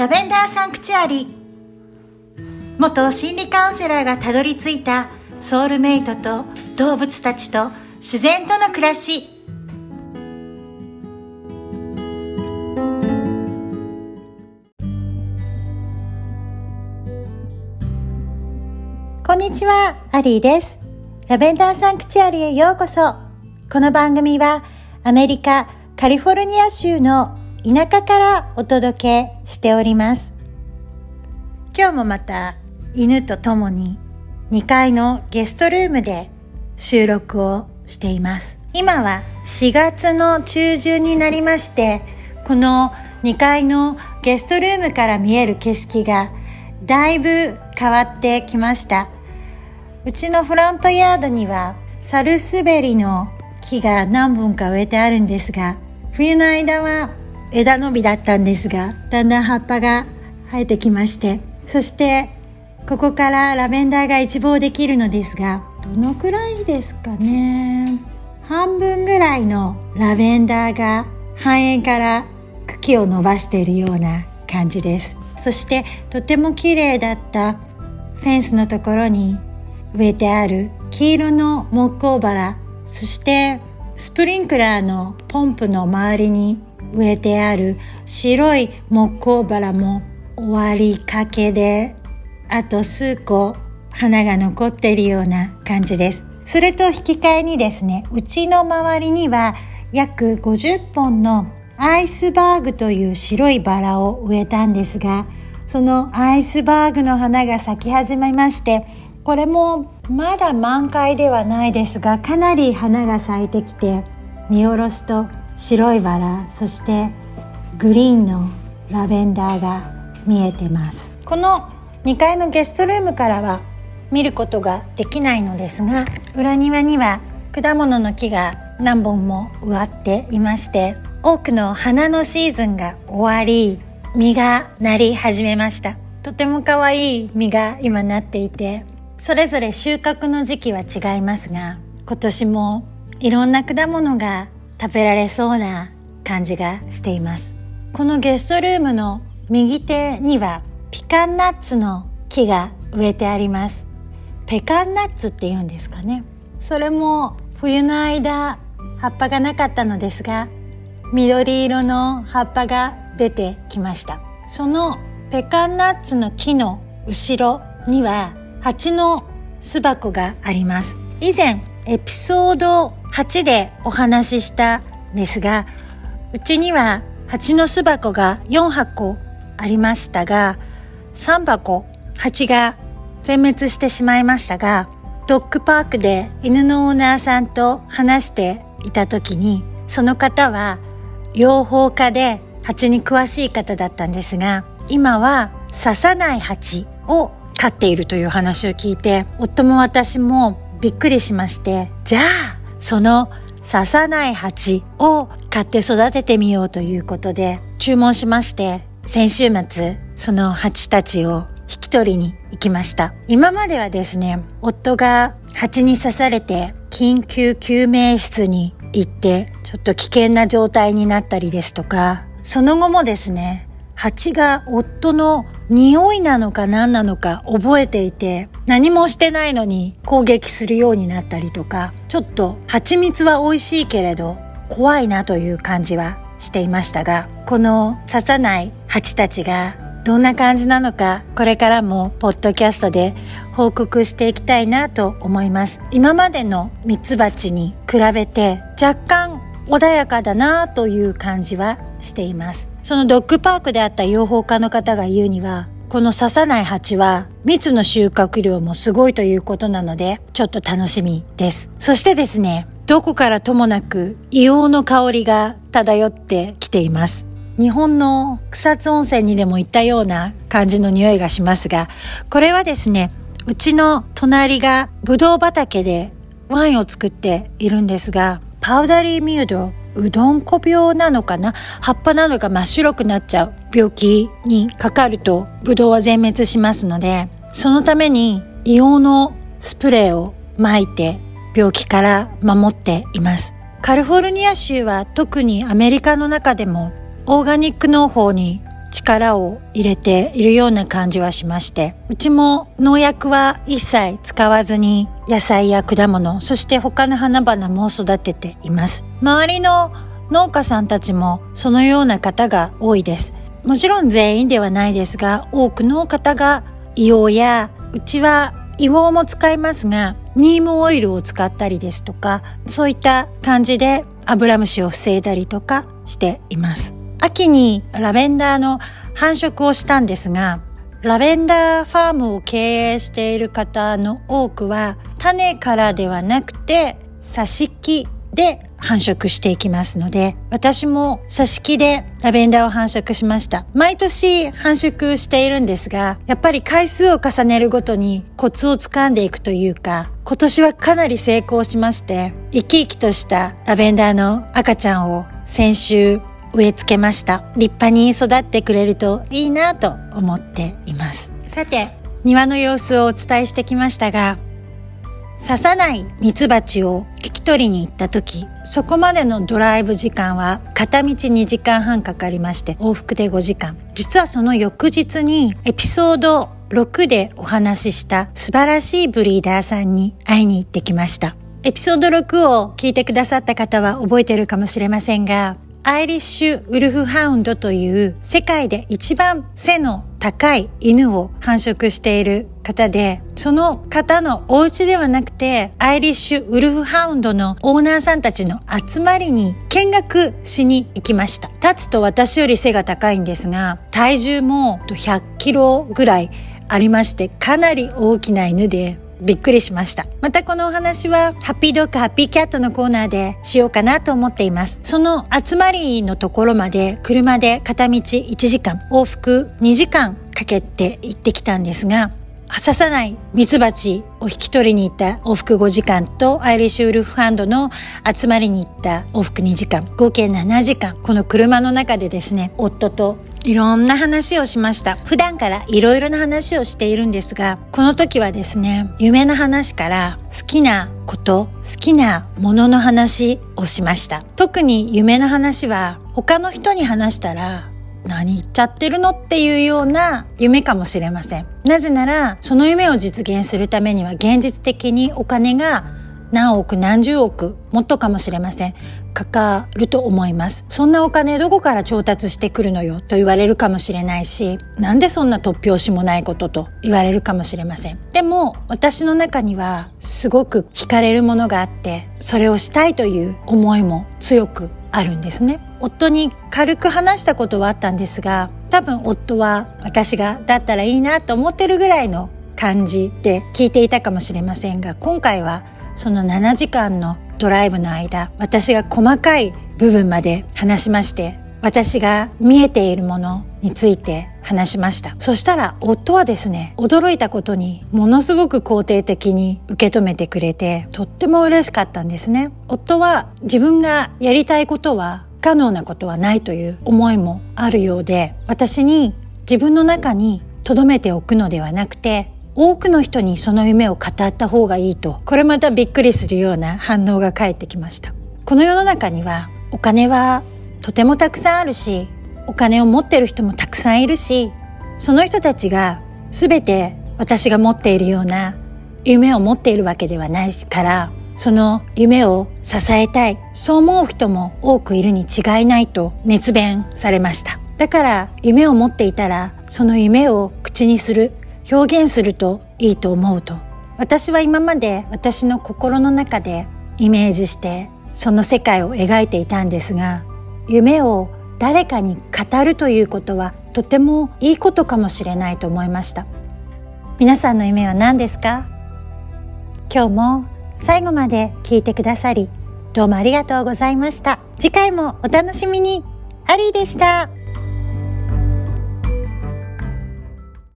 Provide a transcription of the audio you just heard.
ラベンダーサンクチュアリ元心理カウンセラーがたどり着いたソウルメイトと動物たちと自然との暮らしこんにちは、アリーです。ラベンダーサンクチュアリへようこそ。この番組はアメリカカリフォルニア州の田舎からお届けしております。今日もまた犬と共に2階のゲストルームで収録をしています。今は4月の中旬になりまして、この2階のゲストルームから見える景色がだいぶ変わってきました。うちのフロントヤードにはサルスベリの木が何本か植えてあるんですが、冬の間は枝伸びだったんですが、だんだん葉っぱが生えてきまして、そしてここからラベンダーが一望できるのですが、どのくらいですかね。半分ぐらいのラベンダーが半円から茎を伸ばしているような感じです。そしてとても綺麗だったフェンスのところに植えてある黄色の木工バラ、そしてスプリンクラーのポンプの周りに植えてある白い木工バラも終わりかけで、あと数個花が残っているような感じです。それと引き換えにですね、うちの周りには約50本のアイスバーグという白いバラを植えたんですが、そのアイスバーグの花が咲き始めまして、これもまだ満開ではないですが、かなり花が咲いてきて、見下ろすと白いバラそしてグリーンのラベンダーが見えてます。この2階のゲストルームからは見ることができないのですが裏庭には果物の木が何本も植わっていまして多くの花のシーズンが終わり実がなり始めました。とても可愛い実が今なっていてそれぞれ収穫の時期は違いますが今年もいろんな果物が食べられそうな感じがしています。このゲストルームの右手にはピカンナッツの木が植えてあります。ペカンナッツって言うんですかね。それも冬の間葉っぱがなかったのですが緑色の葉っぱが出てきました。そのペカンナッツの木の後ろには蜂の巣箱があります。以前エピソード8でお話ししたんですが、うちには蜂の巣箱が4箱ありましたが、3箱蜂が全滅してしまいましたが、ドッグパークで犬のオーナーさんと話していた時に、その方は養蜂家で蜂に詳しい方だったんですが、今は刺さない蜂を飼っているという話を聞いて、夫も私もびっくりしまして、じゃあその刺さない蜂を買って育ててみようということで注文しまして先週末その蜂たちを引き取りに行きました。今まではですね、夫が蜂に刺されて緊急救命室に行ってちょっと危険な状態になったりですとか、その後もですね、蜂が夫の匂いなのか何なのか覚えていて何もしてないのに攻撃するようになったりとかちょっと蜂蜜は美味しいけれど怖いなという感じはしていましたがこの刺さない蜂たちがどんな感じなのかこれからもポッドキャストで報告していきたいなと思います。今までのミツバチに比べて若干穏やかだなという感じはしています。そのドッグパークであった養蜂家の方が言うには、この刺さない蜂は蜜の収穫量もすごいということなので、ちょっと楽しみです。そしてですね、どこからともなく硫黄の香りが漂ってきています。日本の草津温泉にでも行ったような感じの匂いがしますが、これはですね、うちの隣がブドウ畑でワインを作っているんですが、パウダリーミュードうどんこ病なのかな？葉っぱなどが真っ白くなっちゃう病気にかかるとブドウは全滅しますのでそのために硫黄のスプレーを撒いて病気から守っています。カリフォルニア州は特にアメリカの中でもオーガニック農法に力を入れているような感じはしましてうちも農薬は一切使わずに野菜や果物そして他の花々も育てています。周りの農家さんたちもそのような方が多いです。もちろん全員ではないですが多くの方が硫黄やうちは硫黄も使いますがニームオイルを使ったりですとかそういった感じでアブラムシを防いだりとかしています。秋にラベンダーの繁殖をしたんですがラベンダーファームを経営している方の多くは種からではなくて挿し木で繁殖していきますので、私も挿し木でラベンダーを繁殖しました。毎年繁殖しているんですが、やっぱり回数を重ねるごとにコツをつかんでいくというか、今年はかなり成功しまして、生き生きとしたラベンダーの赤ちゃんを先週植え付けました。立派に育ってくれるといいなと思っています。さて、庭の様子をお伝えしてきましたが、刺さないミツバチを引き取りに行った時、そこまでのドライブ時間は片道2時間半かかりまして往復で5時間。実はその翌日にエピソード6でお話しした素晴らしいブリーダーさんに会いに行ってきました。エピソード6を聞いてくださった方は覚えてるかもしれませんが、アイリッシュウルフハウンドという世界で一番背の高い犬を繁殖している方で、その方のお家ではなくて、アイリッシュウルフハウンドのオーナーさんたちの集まりに見学しに行きました。立つと私より背が高いんですが、体重も100キロぐらいありまして、かなり大きな犬で、びっくりしました。またこのお話は、ハッピードッグハッピーキャットのコーナーでしようかなと思っています。その集まりのところまで車で片道1時間、往復2時間かけて行ってきたんですが、刺さないミツバチを引き取りに行った往復5時間とアイリッシュウルフハンドの集まりに行った往復2時間、合計7時間、この車の中でですね、夫といろんな話をしました。普段からいろいろな話をしているんですが、この時はですね、夢の話から好きなこと、好きなものの話をしました。特に夢の話は他の人に話したら何言っちゃってるのっていうような夢かもしれません。なぜなら、その夢を実現するためには現実的にお金が何億何十億もっとかもしれません。かかると思います。そんなお金どこから調達してくるのよと言われるかもしれないしなんでそんな突拍子もないことと言われるかもしれません。でも私の中にはすごく惹かれるものがあってそれをしたいという思いも強くあるんですね。夫に軽く話したことはあったんですが多分夫は私がだったらいいなと思ってるぐらいの感じで聞いていたかもしれませんが今回はその7時間のドライブの間、私が細かい部分まで話しまして、私が見えているものについて話しました。そしたら夫はですね、驚いたことにものすごく肯定的に受け止めてくれて、とっても嬉しかったんですね。夫は自分がやりたいことは可能なことはないという思いもあるようで、私に自分の中に留めておくのではなくて、多くの人にその夢を語った方がいいと、これまたびっくりするような反応が返ってきました。この世の中にはお金はとてもたくさんあるし、お金を持ってる人もたくさんいるし、その人たちが全て私が持っているような夢を持っているわけではないから、その夢を支えたい、そう思う人も多くいるに違いないと熱弁されました。だから夢を持っていたら、その夢を口にする、表現するといいと思うと。私は今まで私の心の中でイメージしてその世界を描いていたんですが夢を誰かに語るということはとてもいいことかもしれないと思いました。皆さんの夢は何ですか？今日も最後まで聞いてくださりどうもありがとうございました。次回もお楽しみに。アリーでした。